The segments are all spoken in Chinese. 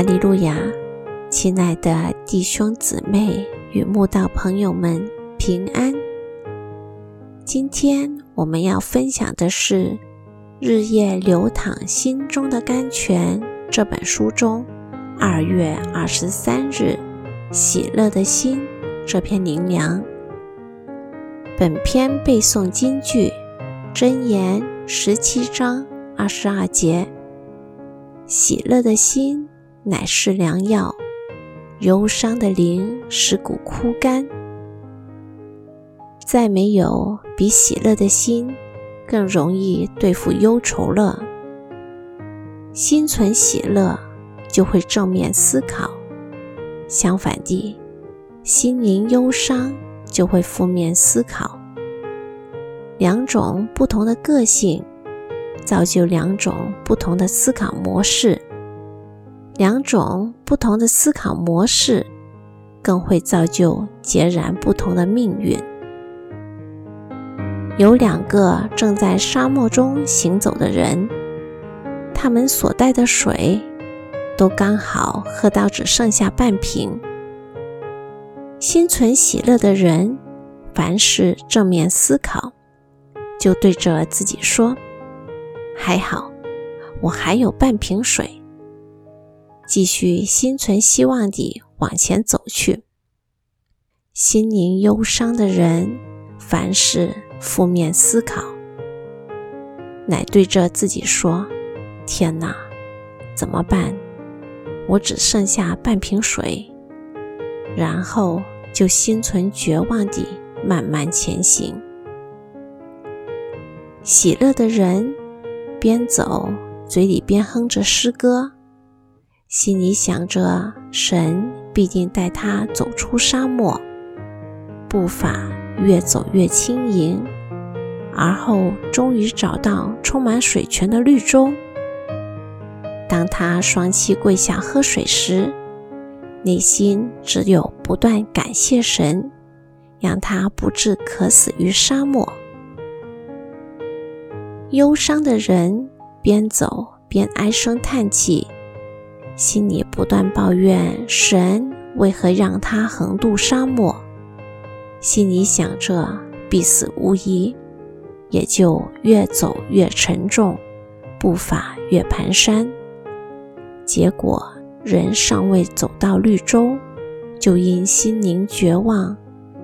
哈利路亚，亲爱的弟兄姊妹与慕道朋友们平安。今天我们要分享的是《日夜流淌心中的甘泉》这本书中二月二十三日“喜乐的心”这篇灵粮。本篇背诵金句：箴言十七章二十二节，喜乐的心。乃是良药，忧伤的灵使骨枯干。再没有比喜乐的心更容易对付忧愁了。心存喜乐，就会正面思考；相反地，心灵忧伤就会负面思考。两种不同的个性，造就两种不同的思考模式。两种不同的思考模式，更会造就截然不同的命运。有两个正在沙漠中行走的人，他们所带的水都刚好喝到只剩下半瓶。心存喜乐的人，凡事正面思考，就对着自己说：“还好，我还有半瓶水。”继续心存希望地往前走去。心灵忧伤的人，凡事负面思考，乃对着自己说：“天哪，怎么办？我只剩下半瓶水。”然后就心存绝望地慢慢前行。喜乐的人，边走嘴里边哼着诗歌。心里想着，神必定带他走出沙漠，步伐越走越轻盈，而后终于找到充满水泉的绿洲。当他双膝跪下喝水时，内心只有不断感谢神，让他不致渴死于沙漠。忧伤的人边走边唉声叹气。心里不断抱怨神为何让他横渡沙漠，心里想着必死无疑，也就越走越沉重，步伐越蹒跚。结果人尚未走到绿洲，就因心灵绝望、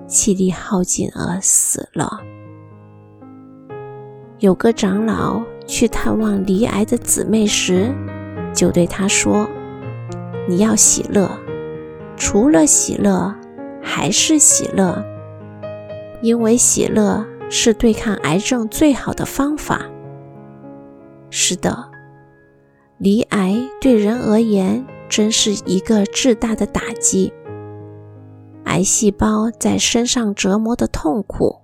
气力耗尽而死了。有个长老去探望罹癌的姊妹时，就对她说。你要喜乐，除了喜乐，还是喜乐，因为喜乐是对抗癌症最好的方法。是的，离癌对人而言真是一个巨大的打击。癌细胞在身上折磨的痛苦，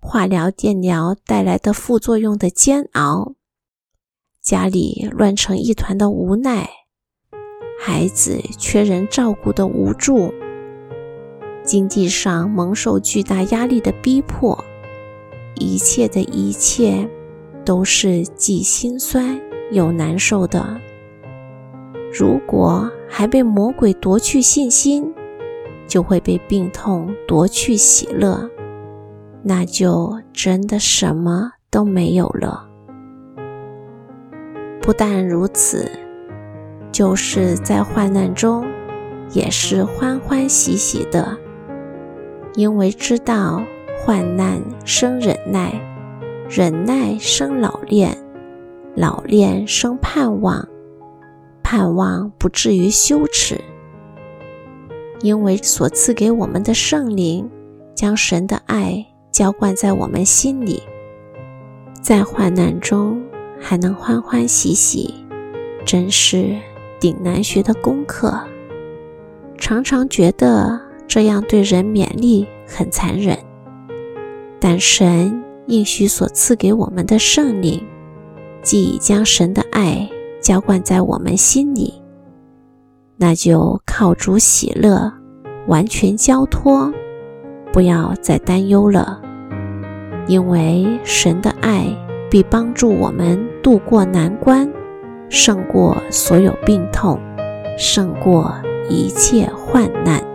化疗、电疗带来的副作用的煎熬，家里乱成一团的无奈。孩子缺人照顾的无助，经济上蒙受巨大压力的逼迫，一切的一切都是既心酸又难受的。如果还被魔鬼夺去信心，就会被病痛夺去喜乐，那就真的什么都没有了。不但如此。就是在患难中，也是欢欢喜喜的，因为知道患难生忍耐，忍耐生老练，老练生盼望，盼望不至于羞耻。因为所赐给我们的圣灵，将神的爱浇灌在我们心里，在患难中还能欢欢喜喜，真是。顶难学的功课，常常觉得这样对人勉励很残忍。但神应许所赐给我们的圣灵，既已将神的爱浇灌在我们心里，那就靠主喜乐，完全交托，不要再担忧了，因为神的爱必帮助我们渡过难关。胜过所有病痛。胜过一切患难。